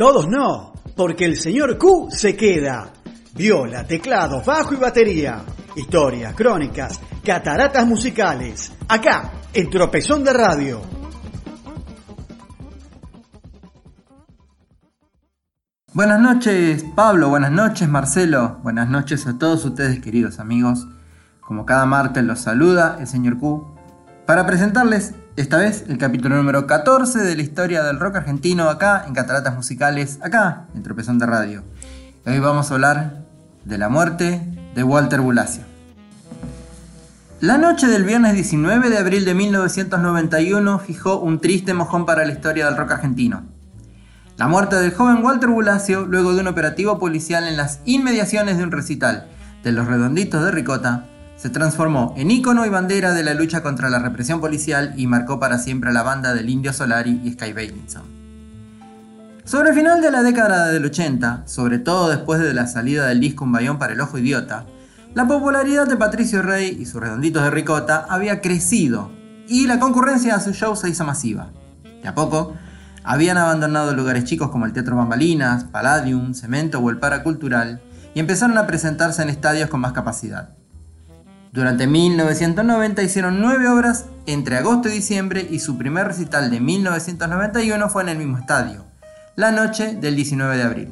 Todos no, porque el señor Q se queda. Viola, teclado, bajo y batería. Historias, crónicas, cataratas musicales. Acá, en Tropezón de Radio. Buenas noches Pablo, buenas noches Marcelo, buenas noches a todos ustedes queridos amigos. Como cada martes los saluda el señor Q para presentarles esta vez el capítulo número 14 de la historia del rock argentino acá en Cataratas Musicales, acá en Tropezón de Radio. Hoy vamos a hablar de la muerte de Walter Bulacio. La noche del viernes 19 de abril de 1991 fijó un triste mojón para la historia del rock argentino. La muerte del joven Walter Bulacio luego de un operativo policial en las inmediaciones de un recital de los redonditos de Ricota se transformó en ícono y bandera de la lucha contra la represión policial y marcó para siempre a la banda del Indio Solari y Sky Bailinson. Sobre el final de la década del 80, sobre todo después de la salida del disco Un Bayón para el Ojo Idiota, la popularidad de Patricio Rey y sus redonditos de ricota había crecido y la concurrencia a sus shows se hizo masiva. De a poco, habían abandonado lugares chicos como el Teatro Bambalinas, Palladium, Cemento o el Paracultural y empezaron a presentarse en estadios con más capacidad. Durante 1990 hicieron nueve obras entre agosto y diciembre y su primer recital de 1991 fue en el mismo estadio, la noche del 19 de abril.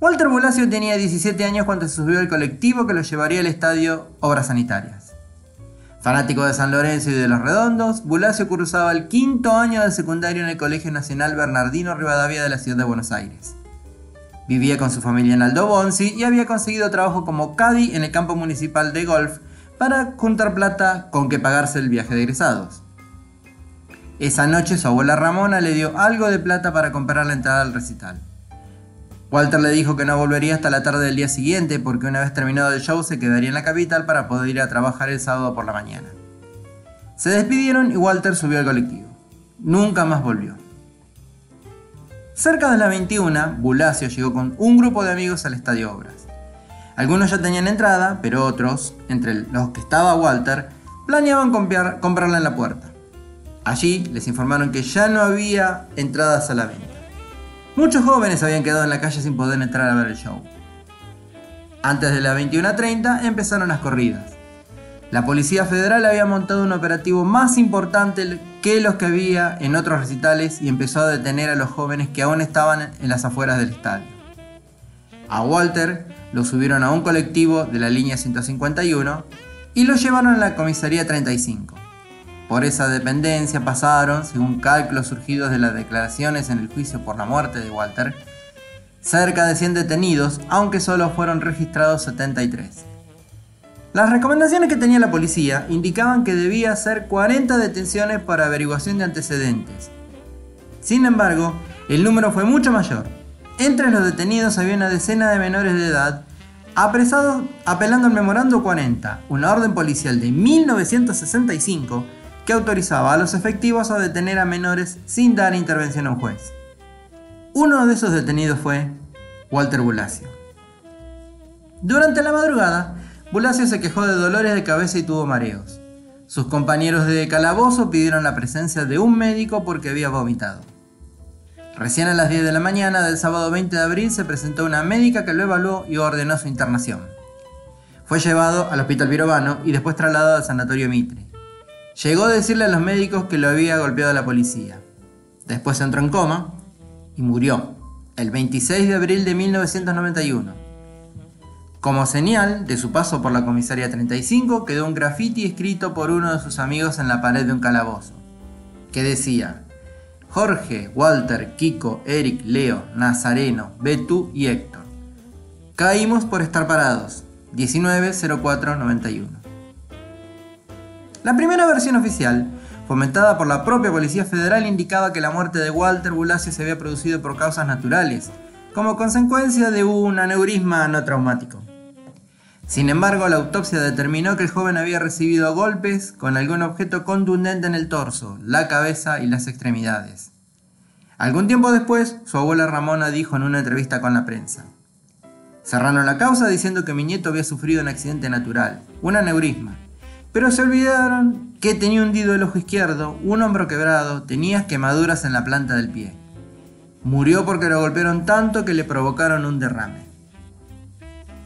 Walter Bulacio tenía 17 años cuando se subió al colectivo que lo llevaría al estadio Obras Sanitarias. Fanático de San Lorenzo y de Los Redondos, Bulacio cursaba el quinto año de secundario en el Colegio Nacional Bernardino Rivadavia de la ciudad de Buenos Aires. Vivía con su familia en Aldo Bonzi y había conseguido trabajo como caddy en el campo municipal de golf para juntar plata con que pagarse el viaje de egresados. Esa noche su abuela Ramona le dio algo de plata para comprar la entrada al recital. Walter le dijo que no volvería hasta la tarde del día siguiente porque una vez terminado el show se quedaría en la capital para poder ir a trabajar el sábado por la mañana. Se despidieron y Walter subió al colectivo. Nunca más volvió. Cerca de la 21, Bulacio llegó con un grupo de amigos al Estadio Obras. Algunos ya tenían entrada, pero otros, entre los que estaba Walter, planeaban comprarla en la puerta. Allí les informaron que ya no había entradas a la venta. Muchos jóvenes habían quedado en la calle sin poder entrar a ver el show. Antes de las 21.30 empezaron las corridas. La Policía Federal había montado un operativo más importante que los que había en otros recitales y empezó a detener a los jóvenes que aún estaban en las afueras del estadio. A Walter lo subieron a un colectivo de la línea 151 y lo llevaron a la comisaría 35. Por esa dependencia pasaron, según cálculos surgidos de las declaraciones en el juicio por la muerte de Walter, cerca de 100 detenidos, aunque solo fueron registrados 73. Las recomendaciones que tenía la policía indicaban que debía hacer 40 detenciones para averiguación de antecedentes. Sin embargo, el número fue mucho mayor. Entre los detenidos había una decena de menores de edad apresados apelando al memorando 40, una orden policial de 1965 que autorizaba a los efectivos a detener a menores sin dar intervención a un juez. Uno de esos detenidos fue Walter Bulacio. Durante la madrugada, Bulacio se quejó de dolores de cabeza y tuvo mareos. Sus compañeros de calabozo pidieron la presencia de un médico porque había vomitado. Recién a las 10 de la mañana del sábado 20 de abril se presentó una médica que lo evaluó y ordenó su internación. Fue llevado al hospital Virovano y después trasladado al sanatorio Mitre. Llegó a decirle a los médicos que lo había golpeado la policía. Después entró en coma y murió el 26 de abril de 1991. Como señal de su paso por la comisaría 35 quedó un graffiti escrito por uno de sus amigos en la pared de un calabozo, que decía, Jorge, Walter, Kiko, Eric, Leo, Nazareno, Betú y Héctor. Caímos por estar parados. 190491. La primera versión oficial, fomentada por la propia Policía Federal, indicaba que la muerte de Walter Bulacio se había producido por causas naturales, como consecuencia de un aneurisma no traumático. Sin embargo, la autopsia determinó que el joven había recibido golpes con algún objeto contundente en el torso, la cabeza y las extremidades. Algún tiempo después, su abuela Ramona dijo en una entrevista con la prensa, Cerraron la causa diciendo que mi nieto había sufrido un accidente natural, un aneurisma, pero se olvidaron que tenía hundido el ojo izquierdo, un hombro quebrado, tenía quemaduras en la planta del pie. Murió porque lo golpearon tanto que le provocaron un derrame.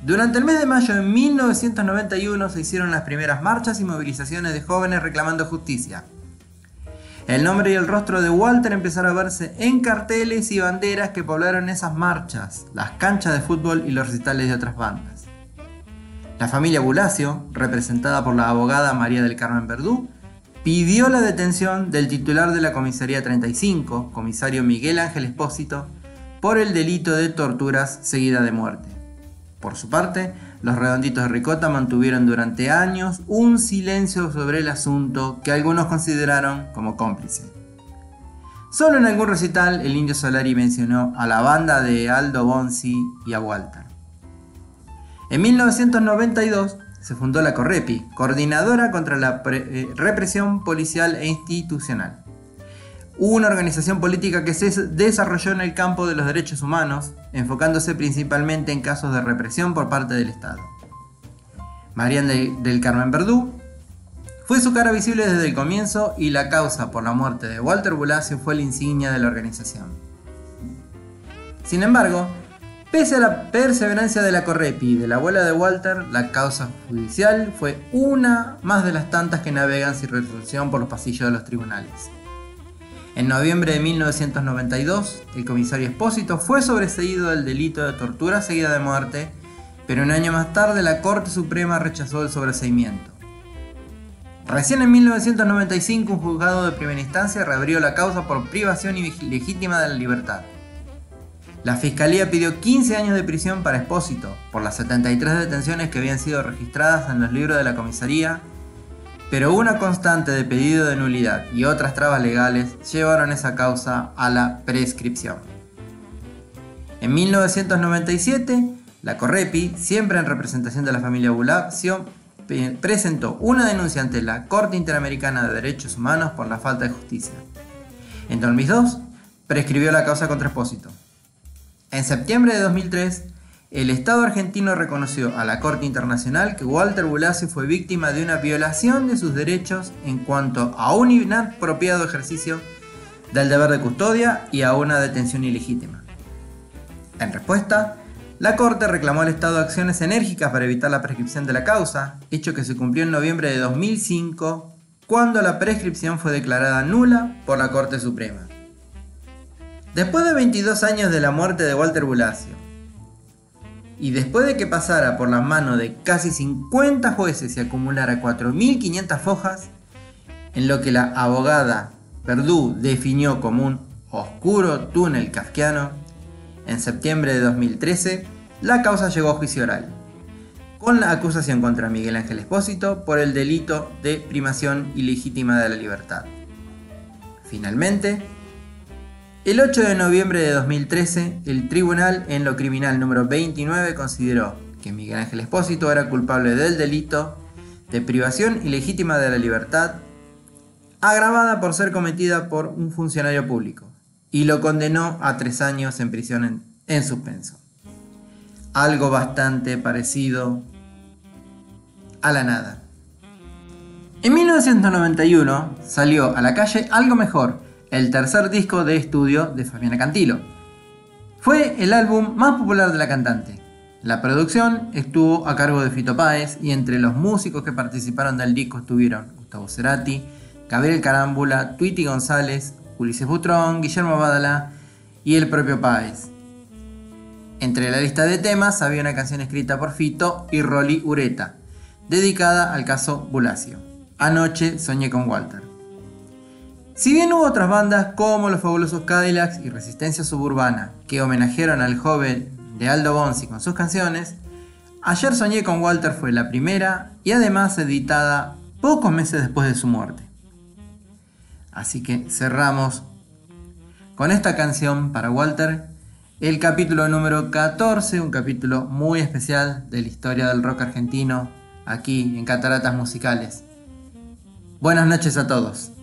Durante el mes de mayo de 1991 se hicieron las primeras marchas y movilizaciones de jóvenes reclamando justicia. El nombre y el rostro de Walter empezaron a verse en carteles y banderas que poblaron esas marchas, las canchas de fútbol y los recitales de otras bandas. La familia Bulacio, representada por la abogada María del Carmen Verdú, pidió la detención del titular de la comisaría 35, comisario Miguel Ángel Espósito, por el delito de torturas seguida de muerte. Por su parte, los redonditos de Ricota mantuvieron durante años un silencio sobre el asunto que algunos consideraron como cómplice. Solo en algún recital el indio Solari mencionó a la banda de Aldo Bonzi y a Walter. En 1992 se fundó la Correpi, Coordinadora contra la eh, Represión Policial e Institucional una organización política que se desarrolló en el campo de los derechos humanos, enfocándose principalmente en casos de represión por parte del Estado. Marian del Carmen Verdú fue su cara visible desde el comienzo y la causa por la muerte de Walter Bulacio fue la insignia de la organización. Sin embargo, pese a la perseverancia de la Correpi y de la abuela de Walter, la causa judicial fue una más de las tantas que navegan sin resolución por los pasillos de los tribunales. En noviembre de 1992, el comisario Espósito fue sobreseído del delito de tortura seguida de muerte, pero un año más tarde la Corte Suprema rechazó el sobreseimiento. Recién en 1995 un juzgado de primera instancia reabrió la causa por privación ilegítima de la libertad. La fiscalía pidió 15 años de prisión para Espósito por las 73 detenciones que habían sido registradas en los libros de la comisaría pero una constante de pedido de nulidad y otras trabas legales llevaron esa causa a la prescripción. En 1997, la Correpi, siempre en representación de la familia Bulacio, presentó una denuncia ante la Corte Interamericana de Derechos Humanos por la falta de justicia. En 2002, prescribió la causa contra Espósito. En septiembre de 2003, el Estado argentino reconoció a la Corte Internacional que Walter Bulacio fue víctima de una violación de sus derechos en cuanto a un inapropiado ejercicio del deber de custodia y a una detención ilegítima. En respuesta, la Corte reclamó al Estado acciones enérgicas para evitar la prescripción de la causa, hecho que se cumplió en noviembre de 2005, cuando la prescripción fue declarada nula por la Corte Suprema. Después de 22 años de la muerte de Walter Bulacio, y después de que pasara por la mano de casi 50 jueces y acumulara 4.500 fojas, en lo que la abogada Verdú definió como un oscuro túnel kafkiano, en septiembre de 2013 la causa llegó a juicio oral, con la acusación contra Miguel Ángel Espósito por el delito de primación ilegítima de la libertad. Finalmente, el 8 de noviembre de 2013, el tribunal en lo criminal número 29 consideró que Miguel Ángel Espósito era culpable del delito de privación ilegítima de la libertad, agravada por ser cometida por un funcionario público, y lo condenó a tres años en prisión en, en suspenso. Algo bastante parecido a la nada. En 1991 salió a la calle Algo Mejor, el tercer disco de estudio de Fabiana Cantilo. Fue el álbum más popular de la cantante. La producción estuvo a cargo de Fito Páez y entre los músicos que participaron del disco estuvieron Gustavo Cerati, Gabriel Carámbula, Tweety González, Ulises Butrón, Guillermo Badala y el propio Páez. Entre la lista de temas había una canción escrita por Fito y Rolly Ureta, dedicada al caso Bulacio. Anoche soñé con Walter. Si bien hubo otras bandas como los fabulosos Cadillacs y Resistencia Suburbana que homenajearon al joven de Aldo Bonzi con sus canciones, Ayer Soñé con Walter fue la primera y además editada pocos meses después de su muerte. Así que cerramos con esta canción para Walter, el capítulo número 14, un capítulo muy especial de la historia del rock argentino aquí en Cataratas Musicales. Buenas noches a todos.